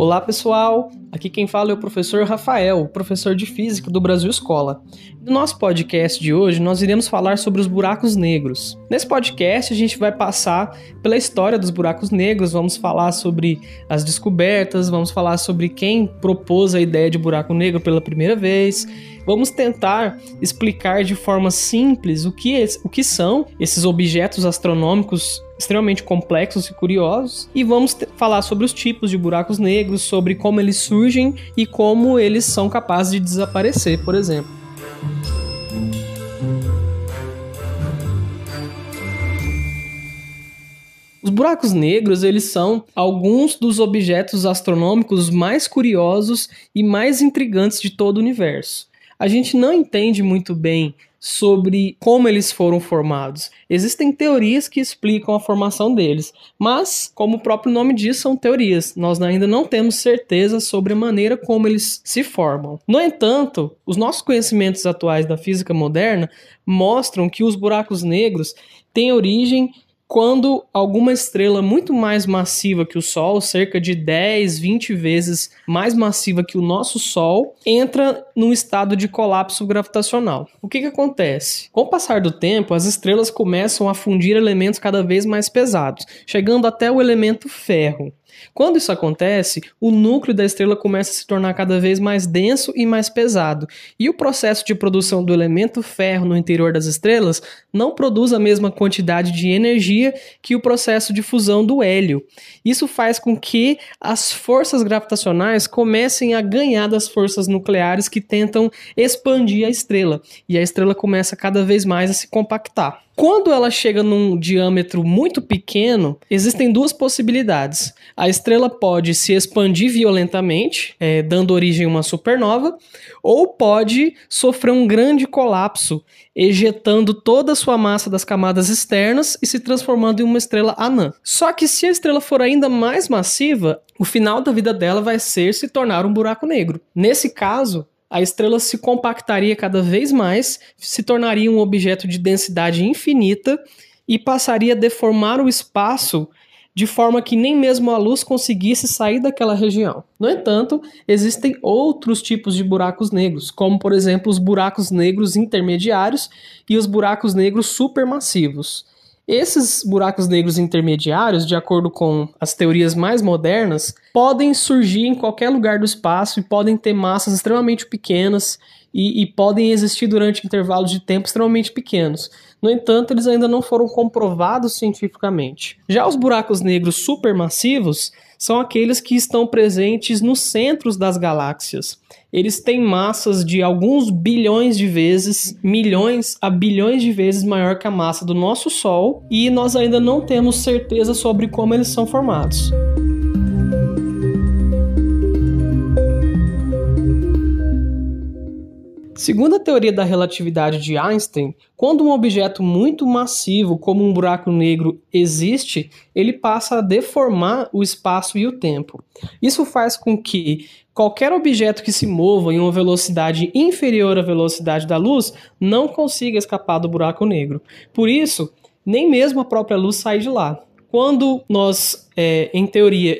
Olá pessoal, aqui quem fala é o professor Rafael, professor de Física do Brasil Escola. No nosso podcast de hoje, nós iremos falar sobre os buracos negros. Nesse podcast, a gente vai passar pela história dos buracos negros, vamos falar sobre as descobertas, vamos falar sobre quem propôs a ideia de buraco negro pela primeira vez. Vamos tentar explicar de forma simples o que, o que são esses objetos astronômicos extremamente complexos e curiosos. E vamos falar sobre os tipos de buracos negros, sobre como eles surgem e como eles são capazes de desaparecer, por exemplo. Os buracos negros, eles são alguns dos objetos astronômicos mais curiosos e mais intrigantes de todo o universo. A gente não entende muito bem sobre como eles foram formados. Existem teorias que explicam a formação deles, mas, como o próprio nome diz, são teorias. Nós ainda não temos certeza sobre a maneira como eles se formam. No entanto, os nossos conhecimentos atuais da física moderna mostram que os buracos negros têm origem quando alguma estrela muito mais massiva que o Sol, cerca de 10, 20 vezes mais massiva que o nosso Sol, entra num estado de colapso gravitacional. O que, que acontece? Com o passar do tempo, as estrelas começam a fundir elementos cada vez mais pesados, chegando até o elemento ferro. Quando isso acontece, o núcleo da estrela começa a se tornar cada vez mais denso e mais pesado, e o processo de produção do elemento ferro no interior das estrelas não produz a mesma quantidade de energia que o processo de fusão do hélio. Isso faz com que as forças gravitacionais comecem a ganhar das forças nucleares que tentam expandir a estrela, e a estrela começa cada vez mais a se compactar. Quando ela chega num diâmetro muito pequeno, existem duas possibilidades. A estrela pode se expandir violentamente, é, dando origem a uma supernova, ou pode sofrer um grande colapso, ejetando toda a sua massa das camadas externas e se transformando em uma estrela anã. Só que se a estrela for ainda mais massiva, o final da vida dela vai ser se tornar um buraco negro. Nesse caso, a estrela se compactaria cada vez mais, se tornaria um objeto de densidade infinita e passaria a deformar o espaço de forma que nem mesmo a luz conseguisse sair daquela região. No entanto, existem outros tipos de buracos negros, como por exemplo os buracos negros intermediários e os buracos negros supermassivos. Esses buracos negros intermediários, de acordo com as teorias mais modernas, podem surgir em qualquer lugar do espaço e podem ter massas extremamente pequenas e, e podem existir durante intervalos de tempo extremamente pequenos. No entanto, eles ainda não foram comprovados cientificamente. Já os buracos negros supermassivos são aqueles que estão presentes nos centros das galáxias. Eles têm massas de alguns bilhões de vezes, milhões a bilhões de vezes maior que a massa do nosso Sol, e nós ainda não temos certeza sobre como eles são formados. Segundo a teoria da relatividade de Einstein, quando um objeto muito massivo, como um buraco negro, existe, ele passa a deformar o espaço e o tempo. Isso faz com que qualquer objeto que se mova em uma velocidade inferior à velocidade da luz não consiga escapar do buraco negro. Por isso, nem mesmo a própria luz sai de lá. Quando nós, é, em teoria,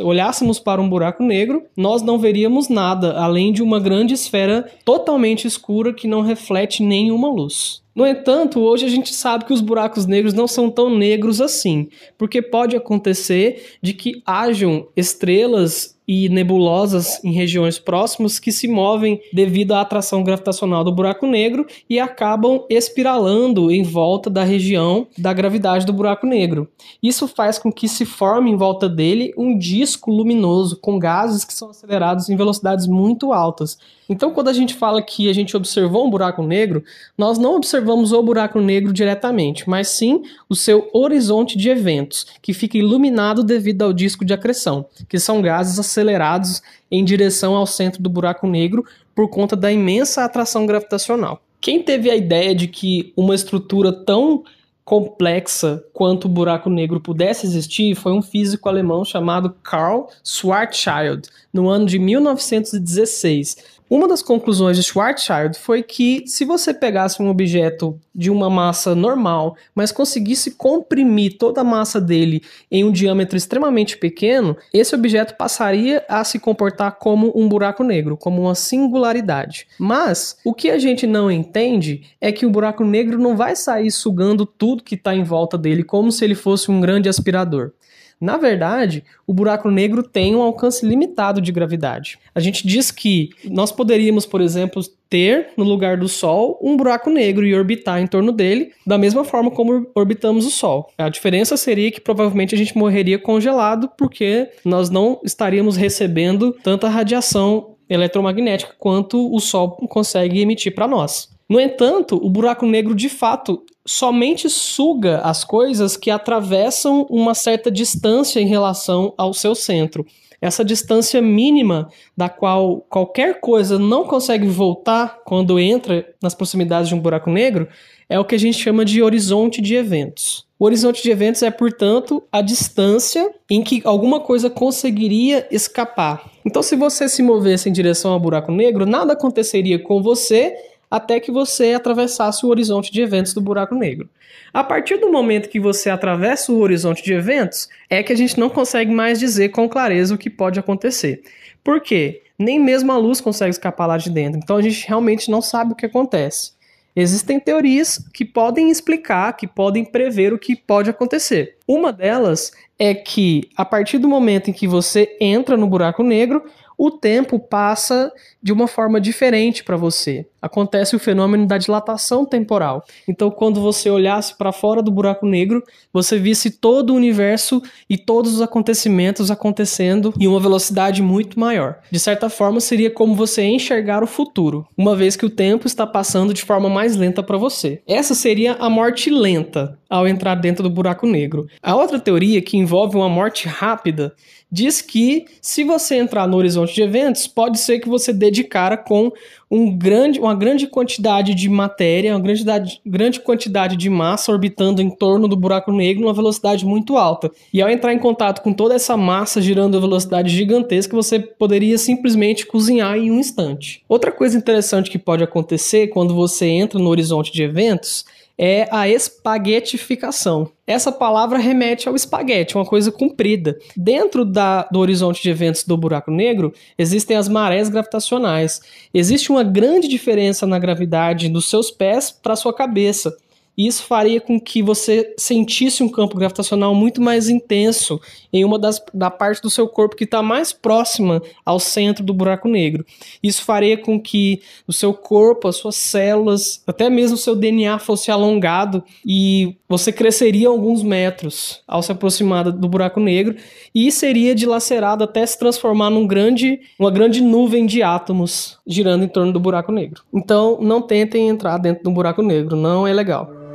olhássemos para um buraco negro, nós não veríamos nada além de uma grande esfera totalmente escura que não reflete nenhuma luz. No entanto, hoje a gente sabe que os buracos negros não são tão negros assim, porque pode acontecer de que hajam estrelas e nebulosas em regiões próximas que se movem devido à atração gravitacional do buraco negro e acabam espiralando em volta da região da gravidade do buraco negro. Isso faz com que se forme em volta dele um disco luminoso com gases que são acelerados em velocidades muito altas. Então, quando a gente fala que a gente observou um buraco negro, nós não observamos o buraco negro diretamente, mas sim o seu horizonte de eventos, que fica iluminado devido ao disco de acreção, que são gases acelerados em direção ao centro do buraco negro por conta da imensa atração gravitacional. Quem teve a ideia de que uma estrutura tão complexa quanto o buraco negro pudesse existir foi um físico alemão chamado Karl Schwarzschild, no ano de 1916. Uma das conclusões de Schwarzschild foi que se você pegasse um objeto de uma massa normal, mas conseguisse comprimir toda a massa dele em um diâmetro extremamente pequeno, esse objeto passaria a se comportar como um buraco negro, como uma singularidade. Mas o que a gente não entende é que o buraco negro não vai sair sugando tudo que está em volta dele como se ele fosse um grande aspirador. Na verdade, o buraco negro tem um alcance limitado de gravidade. A gente diz que nós poderíamos, por exemplo, ter no lugar do Sol um buraco negro e orbitar em torno dele, da mesma forma como orbitamos o Sol. A diferença seria que provavelmente a gente morreria congelado porque nós não estaríamos recebendo tanta radiação eletromagnética quanto o Sol consegue emitir para nós. No entanto, o buraco negro de fato somente suga as coisas que atravessam uma certa distância em relação ao seu centro. Essa distância mínima da qual qualquer coisa não consegue voltar quando entra nas proximidades de um buraco negro é o que a gente chama de horizonte de eventos. O horizonte de eventos é, portanto, a distância em que alguma coisa conseguiria escapar. Então, se você se movesse em direção ao buraco negro, nada aconteceria com você até que você atravessasse o horizonte de eventos do buraco negro. A partir do momento que você atravessa o horizonte de eventos, é que a gente não consegue mais dizer com clareza o que pode acontecer. Por quê? Nem mesmo a luz consegue escapar lá de dentro. Então a gente realmente não sabe o que acontece. Existem teorias que podem explicar, que podem prever o que pode acontecer. Uma delas é que, a partir do momento em que você entra no buraco negro, o tempo passa de uma forma diferente para você. Acontece o fenômeno da dilatação temporal. Então, quando você olhasse para fora do buraco negro, você visse todo o universo e todos os acontecimentos acontecendo em uma velocidade muito maior. De certa forma, seria como você enxergar o futuro, uma vez que o tempo está passando de forma mais lenta para você. Essa seria a morte lenta ao entrar dentro do buraco negro. A outra teoria, que envolve uma morte rápida, diz que se você entrar no horizonte de eventos, pode ser que você dê de cara com um grande, uma grande quantidade de matéria, uma grande, grande quantidade de massa orbitando em torno do buraco negro numa velocidade muito alta. E ao entrar em contato com toda essa massa girando a velocidade gigantesca, você poderia simplesmente cozinhar em um instante. Outra coisa interessante que pode acontecer quando você entra no horizonte de eventos é a espaguetificação. Essa palavra remete ao espaguete, uma coisa comprida. Dentro da, do horizonte de eventos do buraco negro, existem as marés gravitacionais. Existe uma grande diferença na gravidade dos seus pés para sua cabeça. E isso faria com que você sentisse um campo gravitacional muito mais intenso em uma das da parte do seu corpo que está mais próxima ao centro do buraco negro. Isso faria com que o seu corpo, as suas células, até mesmo o seu DNA fosse alongado e você cresceria alguns metros ao se aproximar do buraco negro e seria dilacerado até se transformar num grande, uma grande nuvem de átomos girando em torno do buraco negro. Então, não tentem entrar dentro do buraco negro, não é legal.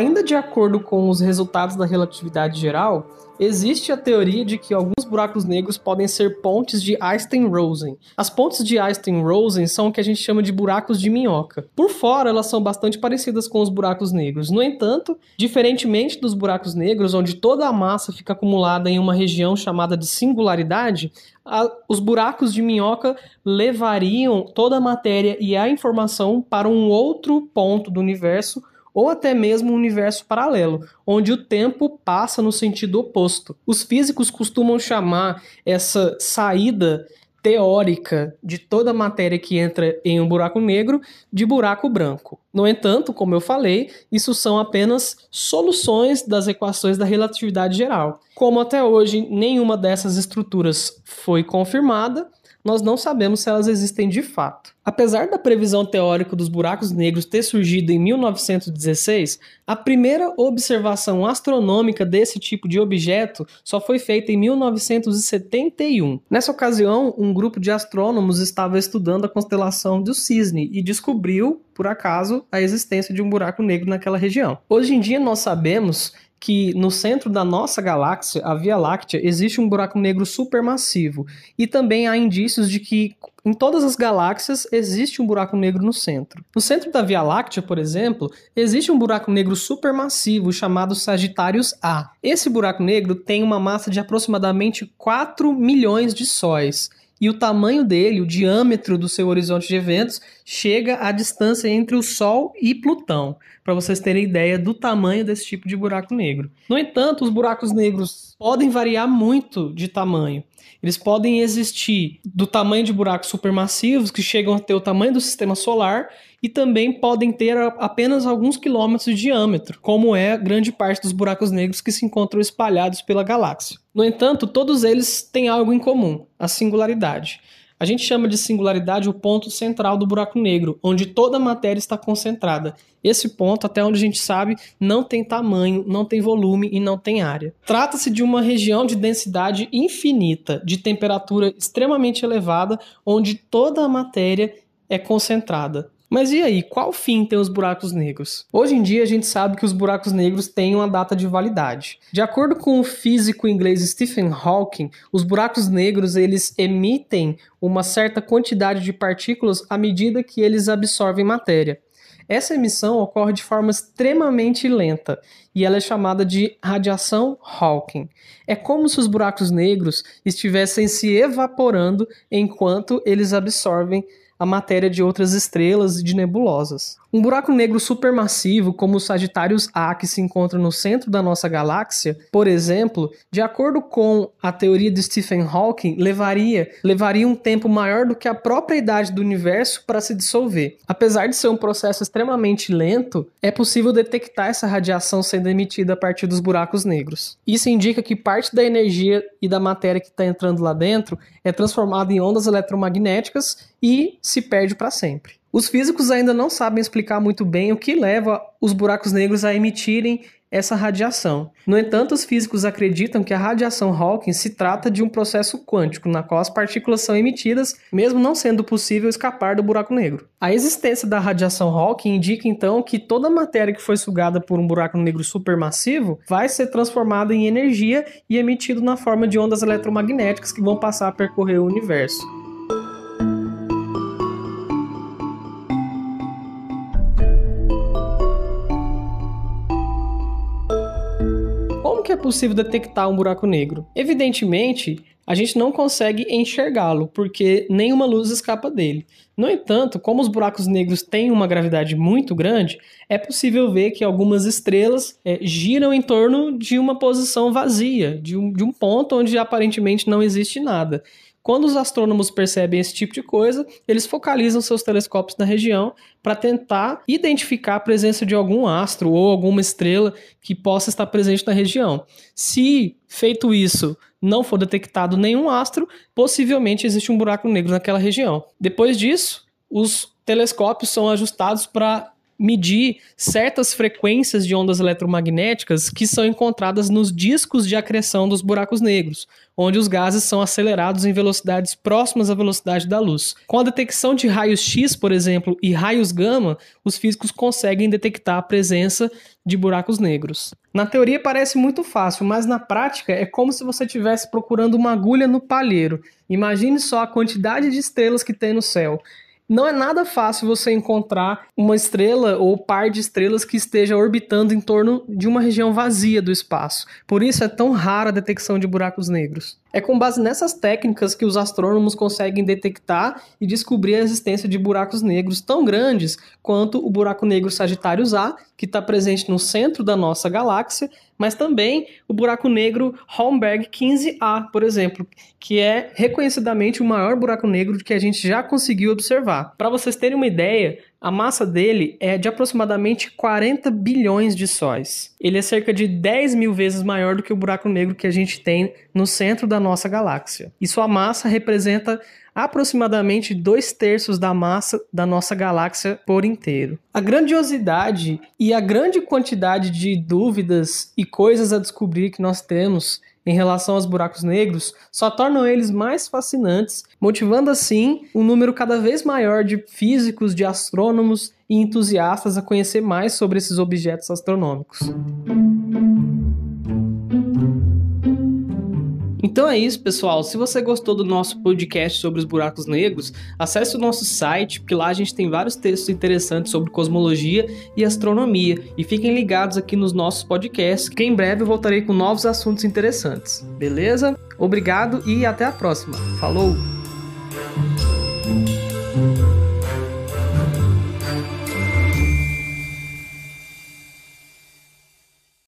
Ainda de acordo com os resultados da relatividade geral, existe a teoria de que alguns buracos negros podem ser pontes de Einstein-Rosen. As pontes de Einstein-Rosen são o que a gente chama de buracos de minhoca. Por fora, elas são bastante parecidas com os buracos negros. No entanto, diferentemente dos buracos negros, onde toda a massa fica acumulada em uma região chamada de singularidade, a, os buracos de minhoca levariam toda a matéria e a informação para um outro ponto do universo ou até mesmo um universo paralelo, onde o tempo passa no sentido oposto. Os físicos costumam chamar essa saída teórica de toda a matéria que entra em um buraco negro de buraco branco. No entanto, como eu falei, isso são apenas soluções das equações da relatividade geral. Como até hoje nenhuma dessas estruturas foi confirmada, nós não sabemos se elas existem de fato. Apesar da previsão teórica dos buracos negros ter surgido em 1916, a primeira observação astronômica desse tipo de objeto só foi feita em 1971. Nessa ocasião, um grupo de astrônomos estava estudando a constelação do Cisne e descobriu, por acaso, a existência de um buraco negro naquela região. Hoje em dia, nós sabemos que no centro da nossa galáxia, a Via Láctea, existe um buraco negro supermassivo. E também há indícios de que em todas as galáxias existe um buraco negro no centro. No centro da Via Láctea, por exemplo, existe um buraco negro supermassivo chamado Sagitários A. Esse buraco negro tem uma massa de aproximadamente 4 milhões de sóis e o tamanho dele, o diâmetro do seu horizonte de eventos, chega à distância entre o Sol e Plutão, para vocês terem ideia do tamanho desse tipo de buraco negro. No entanto, os buracos negros podem variar muito de tamanho. Eles podem existir do tamanho de buracos supermassivos, que chegam a ter o tamanho do sistema solar, e também podem ter apenas alguns quilômetros de diâmetro, como é grande parte dos buracos negros que se encontram espalhados pela galáxia. No entanto, todos eles têm algo em comum: a singularidade. A gente chama de singularidade o ponto central do buraco negro, onde toda a matéria está concentrada. Esse ponto, até onde a gente sabe, não tem tamanho, não tem volume e não tem área. Trata-se de uma região de densidade infinita, de temperatura extremamente elevada, onde toda a matéria é concentrada. Mas e aí, qual fim tem os buracos negros? Hoje em dia a gente sabe que os buracos negros têm uma data de validade. De acordo com o físico inglês Stephen Hawking, os buracos negros eles emitem uma certa quantidade de partículas à medida que eles absorvem matéria. Essa emissão ocorre de forma extremamente lenta e ela é chamada de radiação Hawking. É como se os buracos negros estivessem se evaporando enquanto eles absorvem a matéria de outras estrelas e de nebulosas. Um buraco negro supermassivo, como o Sagitários A, que se encontra no centro da nossa galáxia, por exemplo, de acordo com a teoria de Stephen Hawking, levaria, levaria um tempo maior do que a própria idade do universo para se dissolver. Apesar de ser um processo extremamente lento, é possível detectar essa radiação sendo emitida a partir dos buracos negros. Isso indica que parte da energia e da matéria que está entrando lá dentro é transformada em ondas eletromagnéticas e se perde para sempre. Os físicos ainda não sabem explicar muito bem o que leva os buracos negros a emitirem essa radiação. No entanto, os físicos acreditam que a radiação Hawking se trata de um processo quântico, na qual as partículas são emitidas, mesmo não sendo possível escapar do buraco negro. A existência da radiação Hawking indica então que toda a matéria que foi sugada por um buraco negro supermassivo vai ser transformada em energia e emitido na forma de ondas eletromagnéticas que vão passar a percorrer o universo. Possível detectar um buraco negro? Evidentemente, a gente não consegue enxergá-lo, porque nenhuma luz escapa dele. No entanto, como os buracos negros têm uma gravidade muito grande, é possível ver que algumas estrelas é, giram em torno de uma posição vazia, de um, de um ponto onde aparentemente não existe nada. Quando os astrônomos percebem esse tipo de coisa, eles focalizam seus telescópios na região para tentar identificar a presença de algum astro ou alguma estrela que possa estar presente na região. Se feito isso, não for detectado nenhum astro, possivelmente existe um buraco negro naquela região. Depois disso, os telescópios são ajustados para medir certas frequências de ondas eletromagnéticas que são encontradas nos discos de acreção dos buracos negros, onde os gases são acelerados em velocidades próximas à velocidade da luz. Com a detecção de raios X, por exemplo, e raios gama, os físicos conseguem detectar a presença de buracos negros. Na teoria parece muito fácil, mas na prática é como se você estivesse procurando uma agulha no palheiro. Imagine só a quantidade de estrelas que tem no céu não é nada fácil você encontrar uma estrela ou par de estrelas que esteja orbitando em torno de uma região vazia do espaço. Por isso é tão rara a detecção de buracos negros. É com base nessas técnicas que os astrônomos conseguem detectar e descobrir a existência de buracos negros tão grandes quanto o buraco negro Sagitários A, que está presente no centro da nossa galáxia, mas também o buraco negro Holmberg 15A, por exemplo, que é reconhecidamente o maior buraco negro que a gente já conseguiu observar. Para vocês terem uma ideia, a massa dele é de aproximadamente 40 bilhões de sóis. Ele é cerca de 10 mil vezes maior do que o buraco negro que a gente tem no centro da nossa galáxia. E sua massa representa aproximadamente dois terços da massa da nossa galáxia por inteiro. A grandiosidade e a grande quantidade de dúvidas e coisas a descobrir que nós temos em relação aos buracos negros só tornam eles mais fascinantes, motivando assim um número cada vez maior de físicos, de astrônomos e entusiastas a conhecer mais sobre esses objetos astronômicos. Então é isso, pessoal. Se você gostou do nosso podcast sobre os buracos negros, acesse o nosso site, porque lá a gente tem vários textos interessantes sobre cosmologia e astronomia. E fiquem ligados aqui nos nossos podcasts, que em breve eu voltarei com novos assuntos interessantes. Beleza? Obrigado e até a próxima. Falou!